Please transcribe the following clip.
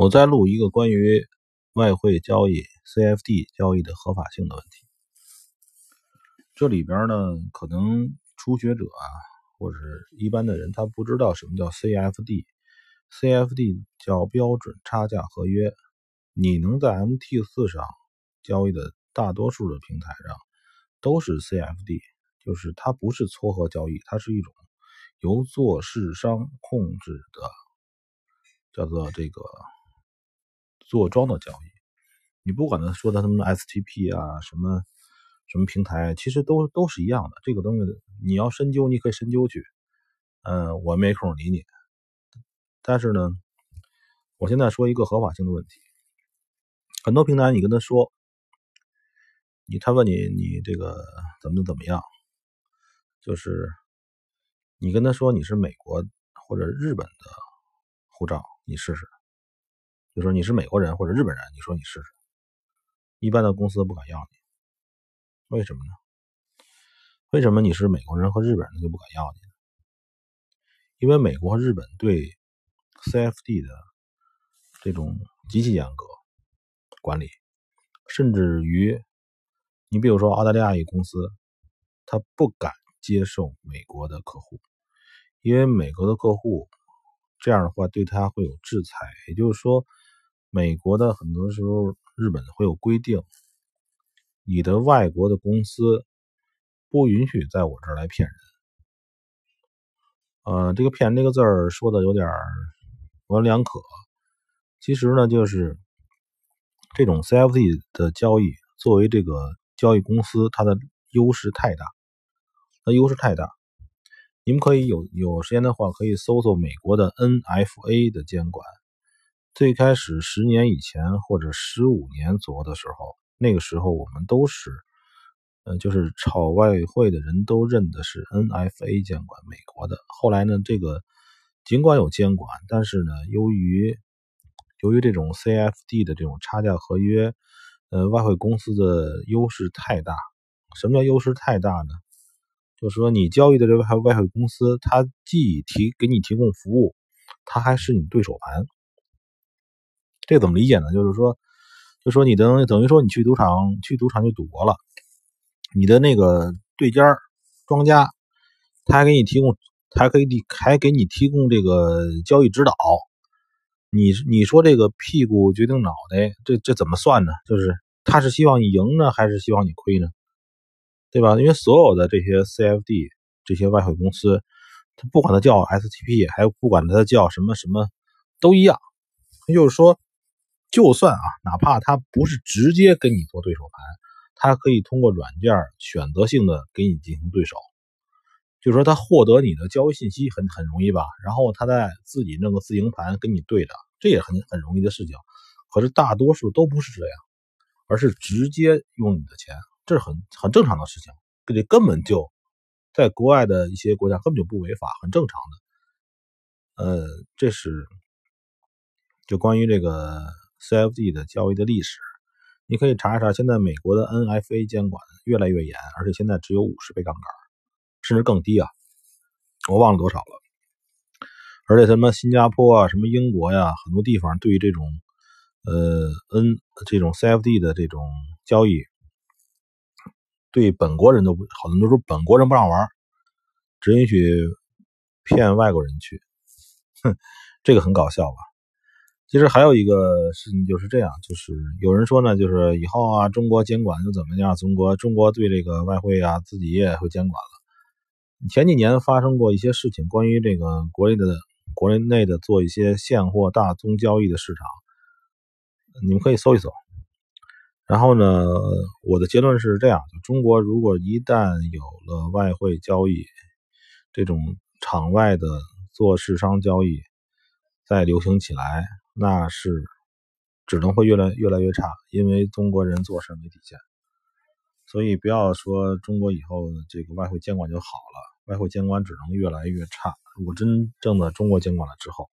我在录一个关于外汇交易 CFD 交易的合法性的问题。这里边呢，可能初学者啊，或者一般的人，他不知道什么叫 CFD。CFD 叫标准差价合约。你能在 MT4 上交易的大多数的平台上都是 CFD，就是它不是撮合交易，它是一种由做市商控制的，叫做这个。做庄的交易，你不管他说的他们的 STP 啊，什么什么平台，其实都都是一样的。这个东西你要深究，你可以深究去。嗯，我没空理你。但是呢，我现在说一个合法性的问题。很多平台你跟他说，你他问你你这个怎么怎么样，就是你跟他说你是美国或者日本的护照，你试试。就说你是美国人或者日本人，你说你试试，一般的公司不敢要你，为什么呢？为什么你是美国人和日本人就不敢要你呢？因为美国和日本对 CFD 的这种极其严格管理，甚至于你比如说澳大利亚一公司，他不敢接受美国的客户，因为美国的客户这样的话对他会有制裁，也就是说。美国的很多时候，日本会有规定，你的外国的公司不允许在我这儿来骗人。呃，这个“骗”这个字儿说的有点模棱两可。其实呢，就是这种 CFD 的交易，作为这个交易公司，它的优势太大，它优势太大。你们可以有有时间的话，可以搜搜美国的 NFA 的监管。最开始十年以前或者十五年左右的时候，那个时候我们都是，呃，就是炒外汇的人都认的是 NFA 监管美国的。后来呢，这个尽管有监管，但是呢，由于由于这种 CFD 的这种差价合约，呃，外汇公司的优势太大。什么叫优势太大呢？就是说你交易的这个外汇公司，它既提给你提供服务，它还是你对手盘。这怎么理解呢？就是说，就说你等等于说你去赌场去赌场去赌博了，你的那个对家庄家，他还给你提供，还可以还给你提供这个交易指导。你你说这个屁股决定脑袋，这这怎么算呢？就是他是希望你赢呢，还是希望你亏呢？对吧？因为所有的这些 CFD 这些外汇公司，他不管它叫 STP，还不管它叫什么什么，都一样。就是说。就算啊，哪怕他不是直接跟你做对手盘，他可以通过软件选择性的给你进行对手。就是说，他获得你的交易信息很很容易吧？然后他再自己弄个自营盘跟你对着，这也很很容易的事情。可是大多数都不是这样，而是直接用你的钱，这是很很正常的事情。这根本就在国外的一些国家根本就不违法，很正常的。呃，这是就关于这个。CFD 的交易的历史，你可以查一查。现在美国的 NFA 监管越来越严，而且现在只有五十倍杠杆，甚至更低啊，我忘了多少了。而且什么新加坡啊，什么英国呀，很多地方对于这种呃 N 这种 CFD 的这种交易，对本国人都不，好多人都说本国人不让玩，只允许骗外国人去。哼，这个很搞笑吧？其实还有一个事情就是这样，就是有人说呢，就是以后啊，中国监管就怎么样？中国中国对这个外汇啊，自己也会监管了。前几年发生过一些事情，关于这个国内的国内内的做一些现货大宗交易的市场，你们可以搜一搜。然后呢，我的结论是这样：就中国如果一旦有了外汇交易这种场外的做市商交易再流行起来。那是只能会越来越来越差，因为中国人做事没底线，所以不要说中国以后这个外汇监管就好了，外汇监管只能越来越差。如果真正的中国监管了之后。